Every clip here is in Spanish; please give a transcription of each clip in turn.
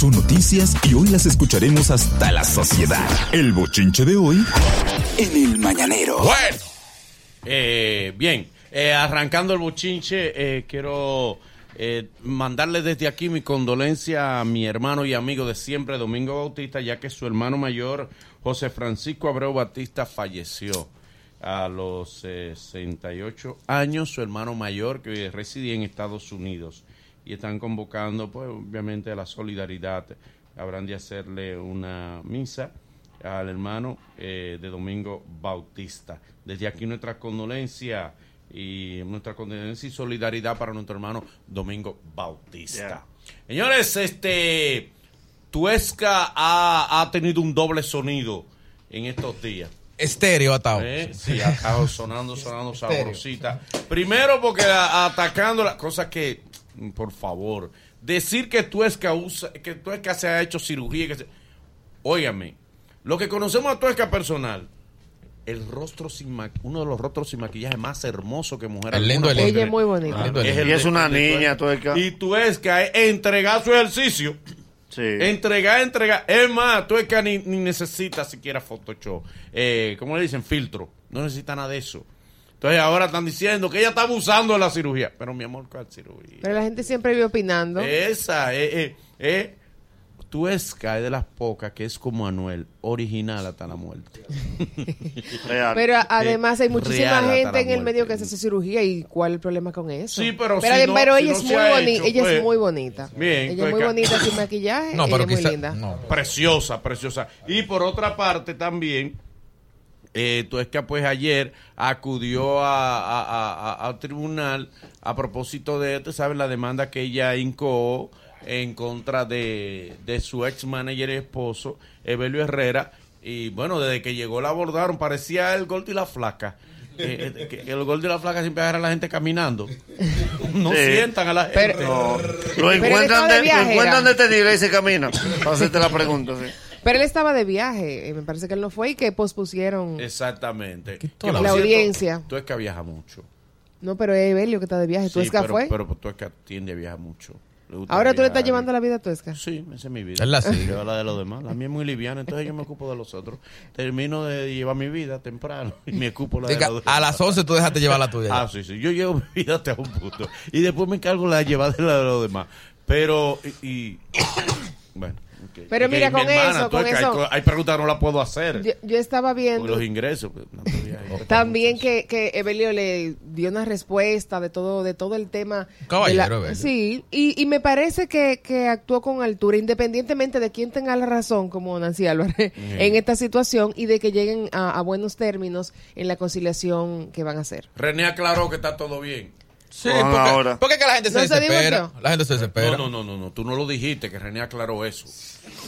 son noticias y hoy las escucharemos hasta la sociedad. El bochinche de hoy en el mañanero. Bueno, eh, bien, eh, arrancando el bochinche, eh, quiero eh, mandarle desde aquí mi condolencia a mi hermano y amigo de siempre, Domingo Bautista, ya que su hermano mayor, José Francisco Abreu Batista, falleció a los 68 años, su hermano mayor que residía en Estados Unidos. Y están convocando, pues, obviamente, a la solidaridad. Habrán de hacerle una misa al hermano eh, de Domingo Bautista. Desde aquí nuestra condolencia y nuestra condolencia y solidaridad para nuestro hermano Domingo Bautista. Señores, este Tuesca ha, ha tenido un doble sonido en estos días. Estéreo atado. ¿Eh? Sí, ha estado sonando, sonando sabrosita. Primero porque a- atacando las cosas que, por favor, decir que Tuesca usa, que Tuesca se ha hecho cirugía, que se, óigame, lo que conocemos a Tuesca personal, el rostro sin ma- uno de los rostros sin maquillaje más hermoso que mujer. El lindo, alguna el Ella es muy bonita. el Es el Y es una de niña, Tuesca. Y Tuesca es entregar su ejercicio. Sí. Entregar, entregar. Es más, tú es que ni, ni necesitas siquiera Photoshop. Eh, ¿Cómo le dicen? Filtro. No necesita nada de eso. Entonces ahora están diciendo que ella está abusando de la cirugía. Pero mi amor, ¿cuál cirugía? Pero la gente siempre vive opinando. Esa, eh, eh, eh. Tuesca es de las pocas que es como Anuel, original hasta la muerte. Real. Pero además hay Real muchísima gente en el medio que se hace cirugía y cuál es el problema con eso. Sí, pero si pero, no- pero si ella no es muy hecho, ella pues, es muy bonita. bien, ella es muy pues, bonita sin maquillaje, No, ella pero es muy quizá. linda. No. Preciosa, preciosa. Y por otra parte también, eh, Tuesca pues ayer acudió a, a, a- a- al tribunal a propósito de, tú sabes, la demanda que ella incoó en contra de, de su ex manager y esposo, Evelio Herrera. Y bueno, desde que llegó la abordaron, parecía el gordo y la flaca. Eh, eh, que el gordo y la flaca siempre agarran a la gente caminando. No Sí. sientan a la gente. Pero- No. Lo Pero encuentran, estaba de de, lo encuentran detenido y se camina. Para hacerte la pregunta, sí. Pero él estaba de viaje, eh, me parece que él no fue y que pospusieron. Exactamente. toda Que, la audiencia. Tú es que viaja mucho. No, pero es Evelio que está de viaje. Sí, ¿Tuesca pero, fue? Pero tú es que tiende a viajar mucho. Le gusta Ahora tú le estás llevando la vida a Tuesca. Sí, esa es mi vida. Él la sigue. Yo la de los demás. La mía es muy liviana, entonces yo me ocupo de los otros. Termino de llevar mi vida temprano y me ocupo la de los demás. a las 11 tú dejaste llevar la tuya. Ah, sí, sí. Yo llevo mi vida hasta un punto. Y después me encargo la de llevar de la de los demás. Pero, y... y- bueno. Pero mira, mi con hermana, eso, con hay eso- Hay, preguntas que no las puedo hacer. Yo, yo estaba viendo los ingresos. pues, no también que, que Evelio le dio una respuesta de todo de todo el tema. Caballero, de la-. Sí, y, y me parece que, que actuó con altura, independientemente de quién tenga la razón, como Nancy Álvarez, en esta situación y de que lleguen a, a buenos términos en la conciliación que van a hacer. René aclaró que está todo bien. Sí, porque, ahora. porque es que la gente ¿No se se desespera. La gente se desespera. No, no, no, no, no, tú no lo dijiste, que René aclaró eso.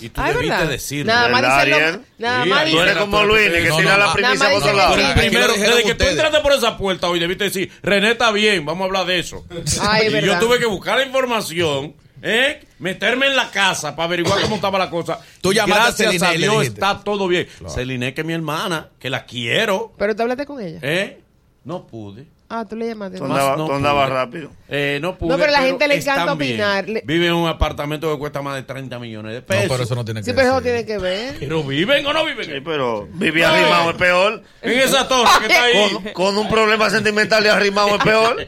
Y tú ¿es debiste verdad? decirlo. Nada más ¿Verdad, dice nada Sí, más. Tú eres como Luis, que No, tira no, la primicia por otro lado. primero, desde que tú entraste por esa puerta hoy, debiste decir, René está bien, vamos a hablar de eso. Ay, y yo tuve que buscar la información, ¿eh? meterme en la casa para averiguar cómo estaba la cosa. Tú llamaste a Gracias a, Celine y le Dios está todo bien. Celine, que es mi hermana, que la quiero, Pero tú hablaste con ella. ¿eh? No pude. Ah, tú le llamaste. Tú andabas no tú andabas rápido. Eh, no pude. No, pero a la gente le encanta opinar. Le- Vive en un apartamento que cuesta más de 30 millones de No, pesos. pero eso no tiene que Sí, pero eso tiene que ver. Pero viven o no viven. Sí, pero vivir arrimado es peor. En esa torre que está ahí. Con, con un problema sentimental y arrimado es peor.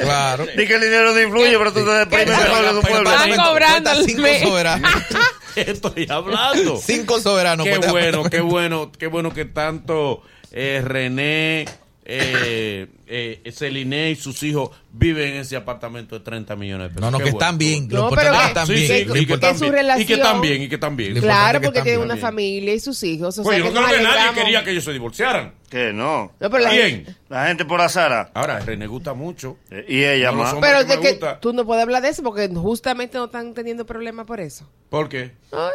Claro. Di que el dinero no influye, pero tú te deprimes mejor en un pueblo. Están cobrando cinco soberanos. Estoy hablando. Cinco soberanos. qué bueno, qué bueno, qué bueno que tanto eh, René, eh, eh, Celine y sus hijos viven en ese apartamento de 30 millones de pesos. No, no, Qué que bueno. están bien. No, pero que- están Sí, bien. sí, y que están su bien. Y que están bien, y que están bien. Lo Claro, porque tiene bien. una familia y sus hijos. O Pues sea, yo que creo que nadie quería que ellos se divorciaran. Que no. No, pero la Bien. gente- La gente por azara. Ahora, René gusta mucho. Eh, Y ella No, más. Pero que de que tú no puedes hablar de eso porque justamente no están teniendo problemas por eso. ¿Por qué? Ay,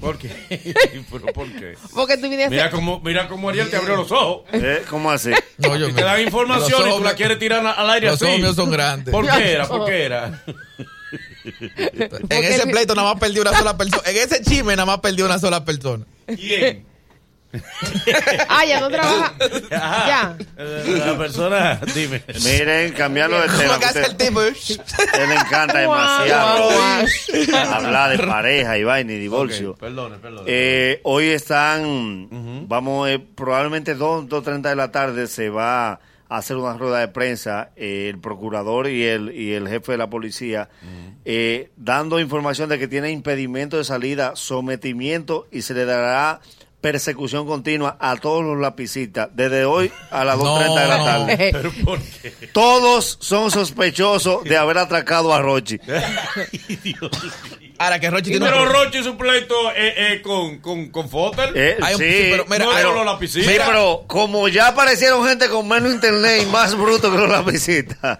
¿Por qué? ¿Pero por qué? porque tú viniste Mira cómo, mira cómo Ariel te abrió los ojos. Eh, ¿Cómo así? No, yo Y me- te dan información y tú la quieres tirar al aire Los así. son grandes. ¿Por qué era? ¿Por qué era? En ese pleito nada más perdió una sola persona. En ese chisme nada más perdió una sola persona. ¿Quién? Ah, ya no trabaja. Ya. La persona, dime. Miren, cambiando de tema. ¿Cómo que hace usted- el tipo? A usted le encanta demasiado hablar de pareja y vaina y divorcio. Ok, perdone, perdone. Eh, hoy están, vamos, eh, probablemente 2, 2.30 de la tarde se va a hacer una rueda de prensa eh, el procurador y el, y el jefe de la policía eh, dando información de que tiene impedimento de salida, sometimiento y se le dará persecución continua a todos los lapicistas desde hoy a las 2.30 de la No, tarde. Pero ¿por qué? Todos son sospechosos de haber atracado a Rochi. Ahora que Rochi tiene Pero un... Roche su pleito eh, eh, con, con, con Fotel. Eh, Hay un- sí, sí, pero mira, no los. Sí, pero como ya aparecieron gente con menos internet y más bruto que los lapicitas,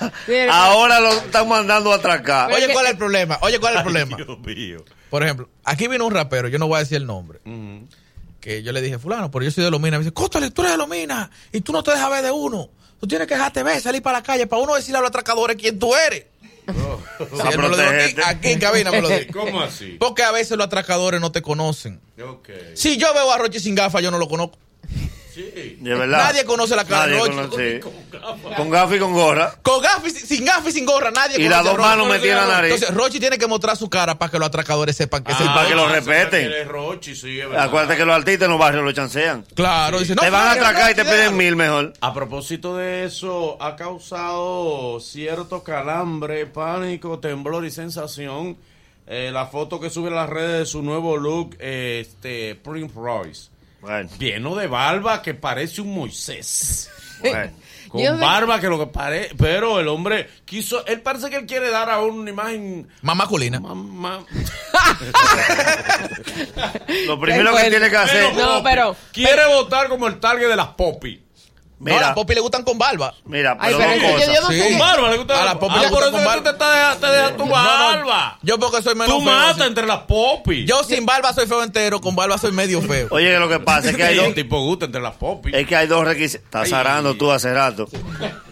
ahora lo están mandando a atracar. Oye, ¿cuál es el problema? Oye, ¿cuál es el problema? Dios mío. Por ejemplo, aquí vino un rapero, yo no voy a decir el nombre, que yo le dije, fulano, pero yo soy de Lomina. Me dice, Cóstale, tú eres de Lomina y tú no te dejas ver de uno. Tú tienes que dejarte ver, salir para la calle, para uno decirle a los atracadores quién tú eres. Sí, A me lo aquí, en cabina me lo dijo. ¿Cómo así? Porque a veces los atracadores no te conocen. Si yo veo a Rochi sin gafas, yo no lo conozco. Sí. De verdad. Nadie conoce la cara de Nadie Rochi. conoce, sí. Con gafas y con gorra. Con gafas, y- sin gafas y sin gorra, nadie Y conoce las a dos manos metidas en la nariz. Entonces, Rochi tiene que mostrar su cara para que los atracadores sepan que es el Ah, para que lo Ah, respeten. es Rochi, sí, es verdad. Acuérdate que los artistas en los barrios lo chancean. Claro, dice, no, te van a atracar y te piden déjalo. mil mejor. A propósito de eso, ha causado cierto calambre, pánico, temblor y sensación eh, la foto que sube a las redes de su nuevo look, eh, este Prince Royce. Bueno, Lleno de barba que parece un Moisés. bueno. Con Yo barba que lo que parece, pero el hombre quiso, él parece que él quiere dar a una imagen Más masculina. más, más- Lo primero que tiene que hacer. Pero, No, pero- quiere votar como el target de las Poppy. No, a Mira, la Poppy le gustan con barba. mira, Ay, pero pero es que yo- yo no Sí. sé. Con barba, le gusta A la Poppy Ah, le por gusta eso con barba. tú te, estás- te dejas tu No, no, barba. Yo porque soy menos Tú feo. matas así. entre las Poppy. Yo sin barba soy feo entero, con barba soy medio feo. Oye, que lo que pasa es que hay dos, tipo gusta entre las Poppy. es que hay dos requisitos. Estás Ay. zarando tú hace rato.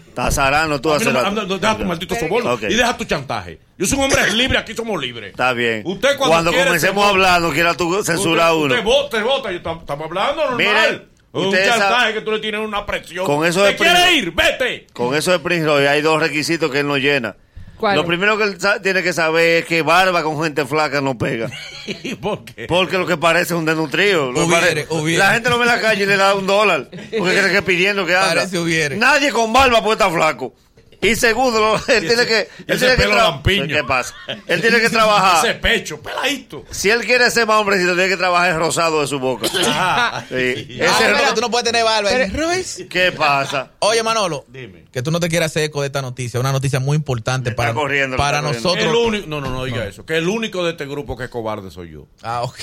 Estás zarando tú hace rato. deja tu maldito soborno y deja tu chantaje. Yo soy un hombre libre, aquí somos libres. Está bien. Usted cuando, quiere, comencemos a hablar, no quiera tú censurar usted, uno. Usted vota, vota. Yo tam- Estamos hablando normal. Mire, un chantaje que tú le tienes una presión. Con eso ¿Te de primo- quiere ir? Vete. Con eso de Prince Roy hay dos requisitos que él no llena. ¿Cuál? Lo primero que él tiene que saber es que barba con gente flaca no pega. ¿Y por qué? Porque lo que parece es un desnutrido. Hubiere, hubiere. La gente lo ve en la calle y le da un dólar. Porque cree que pidiendo que hubiere. Nadie con barba puede estar flaco. Y segundo, él tiene que. Él ese tiene que lampiño. ¿Qué pasa? Él tiene que trabajar. Ese pecho, peladito. Si él quiere ser más hombrecito, tiene que trabajar el rosado de su boca. Sí. Ah, Ese pero ro- tú no puedes tener barba. pero- Royce. ¿Qué pasa? Oye, Manolo, Dime. que tú no te quieras hacer eco de esta noticia, una noticia muy importante para, para nosotros. El único, no, no, no diga eso. Que el único de este grupo que es cobarde soy yo. Ah, ok.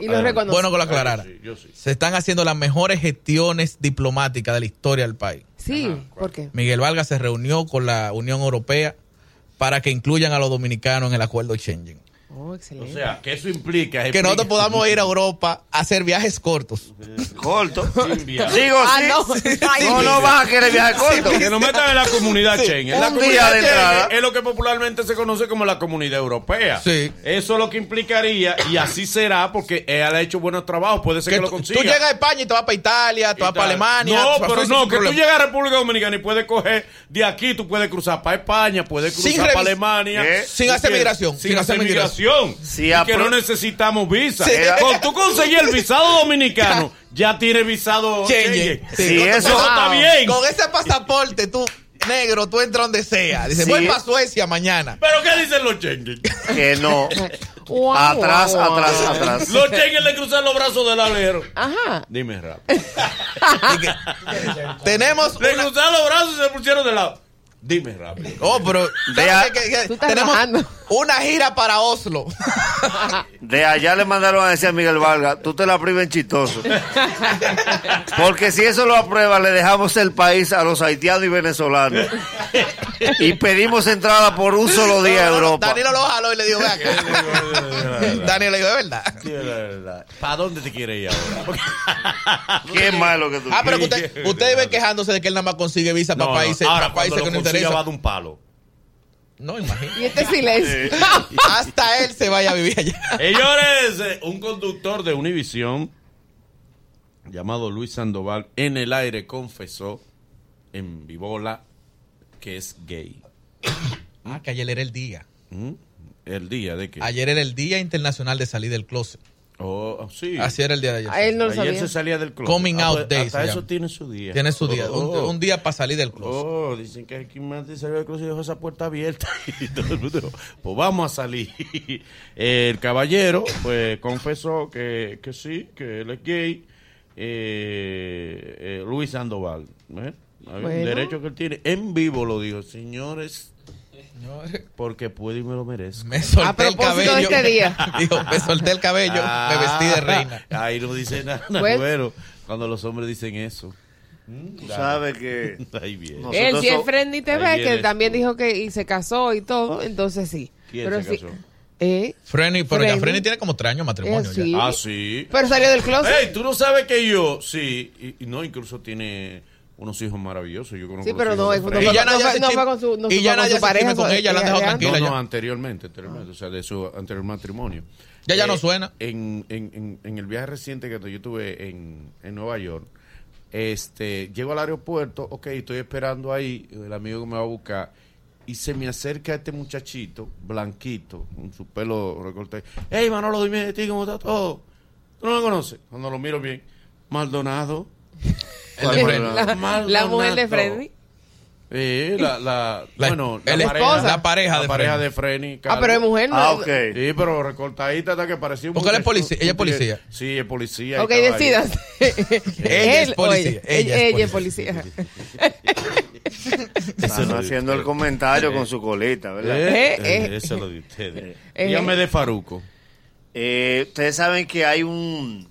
Y lo reconoce. bueno que lo aclarara. Sí, yo sí. Se están haciendo las mejores gestiones diplomáticas de la historia del país. Sí, ¿por qué? Miguel Vargas se reunió con la Unión Europea para que incluyan a los dominicanos en el acuerdo Schengen. Oh, O excelente. sea, que eso implica. Que nosotros podamos ir a Europa a hacer viajes cortos. Corto. Sin viaje. Digo, Ah, sí. no. Ay, No, no vas a querer viajar corto. Que nos metan en la comunidad Schengen. La Un comunidad de Schengen entrada. es lo que popularmente se conoce como la comunidad europea. Sí. Eso es lo que implicaría, y así será, porque él ha hecho buenos trabajos, puede ser que, Que lo tú, consiga. tú llegas a España y te vas para Italia, te vas para Alemania. No, tú pero no, que tú problema. llegas a República Dominicana y puedes coger de aquí, tú puedes cruzar para España, puedes Sin cruzar para Alemania. ¿Eh? Sin ¿Tú hacer migración, Sin, hacer hacer migración. Si y que no necesitamos visa. Sí. Con tú conseguir el visado dominicano, ya tienes visado. Schengen. Sí, eso- está bien. Con ese pasaporte, tú, negro, tú entras donde sea. Dice, Sí. voy para Suecia mañana. ¿Pero qué dicen los Schengen? Que no. Guau, Atrás, guau, atrás, guau. atrás. Los Schengen le cruzan los brazos del alero. Ajá. Dime rápido. Tenemos Le una- cruzaron los brazos y se pusieron de lado. Dime rápido. Oh, pero Vea- tenemos bajando. Una gira para Oslo. De allá le mandaron a decir a Miguel Vargas, tú te la prives chistoso. Porque si eso lo aprueba, le dejamos el país a los haitianos y venezolanos. Y pedimos entrada por un solo día a Europa. Danilo lo jaló y le dijo, ve acá. Danilo le dijo, de verdad. ¿Para dónde te quieres ir ahora? Qué malo que tú Ah, pero que quieres. usted, ustedes ven quejándose de que él nada más consigue visa para No, no, países, Ahora, para países cuando que lo no consiga va interesan. de un palo. No, imagínate. Y este silencio. Hasta él se vaya a vivir allá. Señores, eh, un conductor de Univision llamado Luis Sandoval, en el aire confesó en Vivola que es gay. Ah, que ayer era el día. ¿Mm? El día de que... Ayer era el Día Internacional de Salir del Closet. Oh, sí. Así era el día de ayer. A él no lo Ayer sabía. se salía del closet. Coming Ah, out pues, day Hasta se eso tiene su día. Tiene su día. Un, Oh. un día para salir del closet. Oh, dicen que aquí más de salió del closet y dejó esa puerta abierta. Y todo el mundo, pues vamos a salir. El caballero, pues, confesó que, que sí, que él es gay. Eh, eh, Luis Sandoval. ¿eh? Derecho que él tiene. En vivo lo dijo, señores, Porque puedo y me lo merezco. Me solté el cabello. este día. Dijo, me solté el cabello, me vestí de reina. Ah, Ahí no dice nada, Pues- bueno, cuando los hombres dicen eso. Tú sabes que Ahí viene. Él sí es Ahí TV, que también dijo que y se casó y todo, entonces sí. ¿Quién Pero se sí. casó? Eh, Frenny, pero ya Frenny. Frenny tiene como tres años de matrimonio. Eh, ya. Ah, sí. pero salió del closet. Ey, tú no sabes que yo, sí, y, y no, incluso tiene unos hijos maravillosos. Yo conozco Sí, pero no, es- no, Freddy. Y ya fue- nadie no se fue- no chisme- fue con su, no y ya con nadie su se pareja. con ella, la han dejado tranquila. No, ya. no, anteriormente, anteriormente, o sea, de su anterior matrimonio. Ya, ya no Eh, suena. En, en, en, en el viaje reciente que yo tuve en, en Nueva York, este, llego al aeropuerto, ok, estoy esperando ahí, el amigo que me va a buscar, y se me acerca este muchachito, blanquito, con su pelo recortado. Hey, Manolo, dime de ti, ¿cómo está todo? ¿Tú no lo conoces? Cuando lo miro bien, Maldonado. Frenny. La, la mujer de Freddy. Eh, la, la, La- bueno, la esposa. pareja, La pareja la de pareja Freddy. de Freddy. Ah, pero es mujer, ¿no? Ah, ok. Sí, pero recortadita hasta que parecía un Porque él es policía, ella es policía. Sí, es policía. Ok, decidas. Ella es policía, ella es ella es policía. policía. están haciendo el comentario con su colita, ¿verdad? Eh, Eh, eh. eh, eso es lo de ustedes. Eh. Dígame de Faruco. Eh, ustedes saben que hay un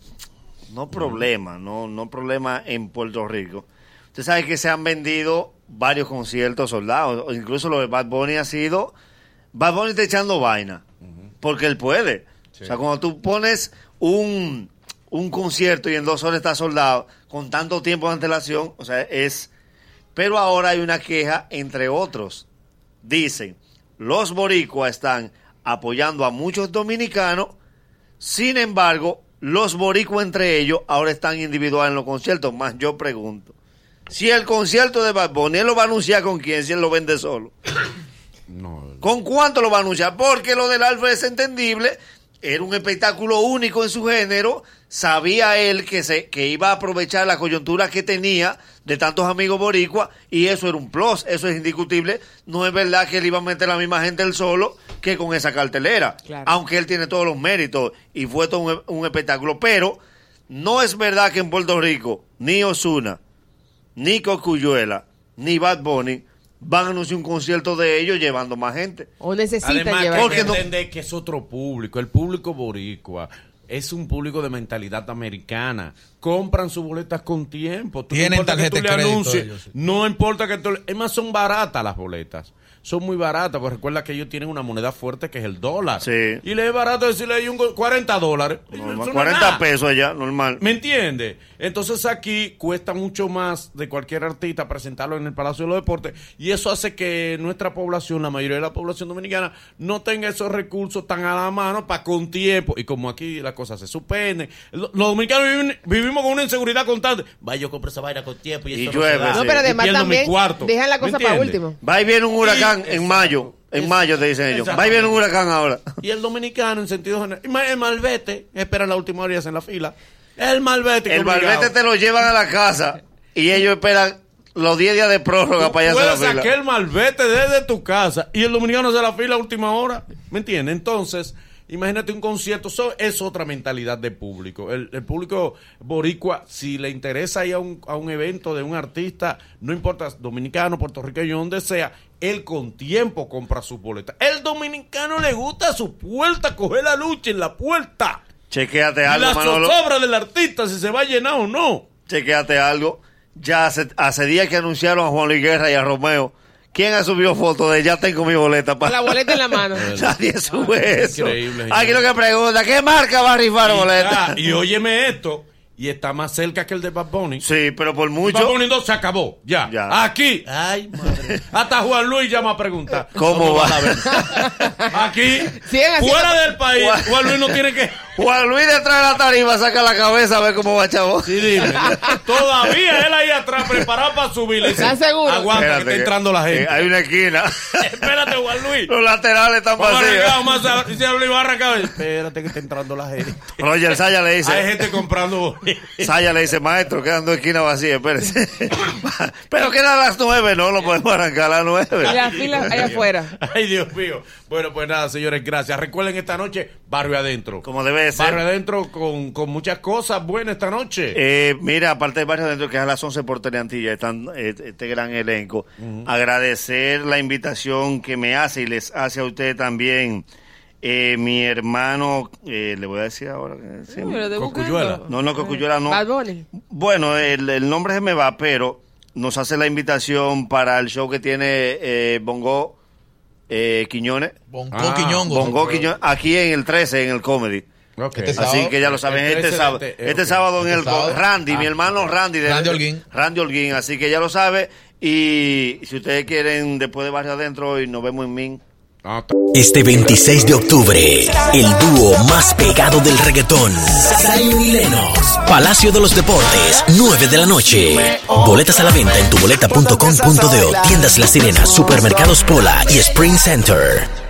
no problema, no no problema en Puerto Rico. Ustedes saben que se han vendido varios conciertos soldados, incluso lo de Bad Bunny ha sido Bad Bunny está echando vaina, porque él puede. O sea, cuando tú pones un un concierto y en dos horas está soldado con tanto tiempo de antelación, o sea, es pero ahora hay una queja entre otros. Dicen, los boricuas están apoyando a muchos dominicanos, sin embargo, los boricuas entre ellos ahora están individuales en los conciertos. Más yo pregunto, si el concierto de Bad Bunny, él lo va a anunciar con quién, si él lo vende solo. No, ¿Con cuánto lo va a anunciar? Porque lo del Alfa es entendible. Era un espectáculo único en su género. Sabía él que, se, que iba a aprovechar la coyuntura que tenía de tantos amigos boricuas y eso era un plus, eso es indiscutible. No es verdad que él iba a meter a la misma gente él solo que con esa cartelera. Claro. Aunque él tiene todos los méritos y fue todo un, un espectáculo. Pero no es verdad que en Puerto Rico ni Osuna, ni Cocuyuela, ni Bad Bunny van a anunciar un concierto de ellos llevando más gente. O necesitan Además, llevar. Porque no- entender que es otro público. El público boricua es un público de mentalidad americana. Compran sus boletas con tiempo. Tienen importa que tarjeta de crédito anuncies, ellos, sí. No importa que tú... Es más, son baratas las boletas. Son muy baratas, porque recuerda que ellos tienen una moneda fuerte que es el dólar. Sí. Y le es barato decirle ahí un go- 40 dólares. Normal, Eso no es 40 nada. pesos allá, normal. ¿Me entiende? Entonces aquí cuesta mucho más de cualquier artista presentarlo en el Palacio de los Deportes y eso hace que nuestra población, la mayoría de la población dominicana, no tenga esos recursos tan a la mano para con tiempo. Y como aquí las cosas se suspenden, lo- los dominicanos viven- vivimos con una inseguridad constante. Vaya, yo compro esa vaina con tiempo y, Y eso llueve, se da. sí. No, pero Y además también cuarto. dejan la ¿Me cosa para último. Va y viene un huracán Y- en mayo. En mayo te dicen ellos. Va y viene un huracán ahora. Y el dominicano, en sentido general, el malvete, espera la última hora y hacen la fila. El malvete. El obligado. barbete te lo llevan a la casa y ellos esperan los 10 días de prórroga Tú para allá puedes hacer la sacar fila. el malvete desde tu casa y el dominicano hace la fila a última hora. ¿Me entiendes? Entonces, imagínate un concierto. Eso es otra mentalidad de público. El, el público boricua, si le interesa ir a un, a un evento de un artista, no importa, dominicano, puertorriqueño, donde sea, él con tiempo compra sus boletas. El dominicano le gusta a su puerta, coger la lucha en la puerta. Chequéate algo, la Manolo. zozobra del artista, si se va a llenar o no. Chequéate algo. Ya hace, hace días que anunciaron a Juan Luis Guerra y a Romeo. ¿Quién ha subido fotos de ya tengo mi boleta? Con la para boleta en la mano. Nadie sube eso. increíble, señor. Aquí lo que pregunta, ¿qué marca va a rifar boleta? Ah, y óyeme esto, y está más cerca que el de Bad Bunny. Sí, pero por Bad mucho. Bunny 2 se acabó, ya. Ya. Aquí, ay, madre. Hasta Juan Luis llama a preguntar. ¿Cómo va? la ver? Aquí, fuera del país, Juan- Juan Luis no tiene que... Juan Luis detrás de la tarima saca la cabeza a ver cómo va, chavo. Sí, dime. Todavía él ahí atrás preparado para subir. Le dice, ¿Estás seguro? Aguanta que está entrando la gente. eh, hay una esquina. Espérate, Juan Luis. Los laterales están vacíos. vamos a Luis, va a arrancar. Espérate que está entrando la gente. Roger Saya le Hay dice. gente comprando. Saya le dice, maestro, quedan dos esquinas vacías, espérese. Pero quedan las nueve, no lo podemos arrancar a las Y nueve. la fila allá afuera. Ay, Dios mío. Bueno, pues nada, señores, gracias. Recuerden esta noche, Barrio Adentro. Como debe Barrio Adentro con, con muchas cosas buenas esta noche. Eh, mira, aparte de Barrio Adentro, que es a las 11 por Teleantilla, están eh, este gran elenco. Agradecer la invitación que me hace y les hace a usted también eh, mi hermano, eh, le voy a decir ahora. que- sí, No, Cocuyuela. no, no, Cocuyuela no. Bueno, el, el nombre se me va, pero nos hace la invitación para el show que tiene eh, Bongo eh, Quiñones. Bonco Ah, Quiñongo. Bongo Quiñones, aquí en el 13, en el Comedy. Ok. Este Así que ya lo saben, este 13 sábado, de este- sábado en Este el sábado. Randy, Ah. mi hermano Randy. de- Randy Holguín. Randy Holguín, así que ya lo sabe. Y si ustedes quieren, después de Barrio Adentro, y nos vemos en Min. Ah, Este 26 de octubre, el dúo más pegado del reggaetón, Zion y Lennox, Palacio de los Deportes, 9 de la noche. Boletas a la venta en tuboleta.com.de, tiendas La Sirena, supermercados Pola y Spring Center.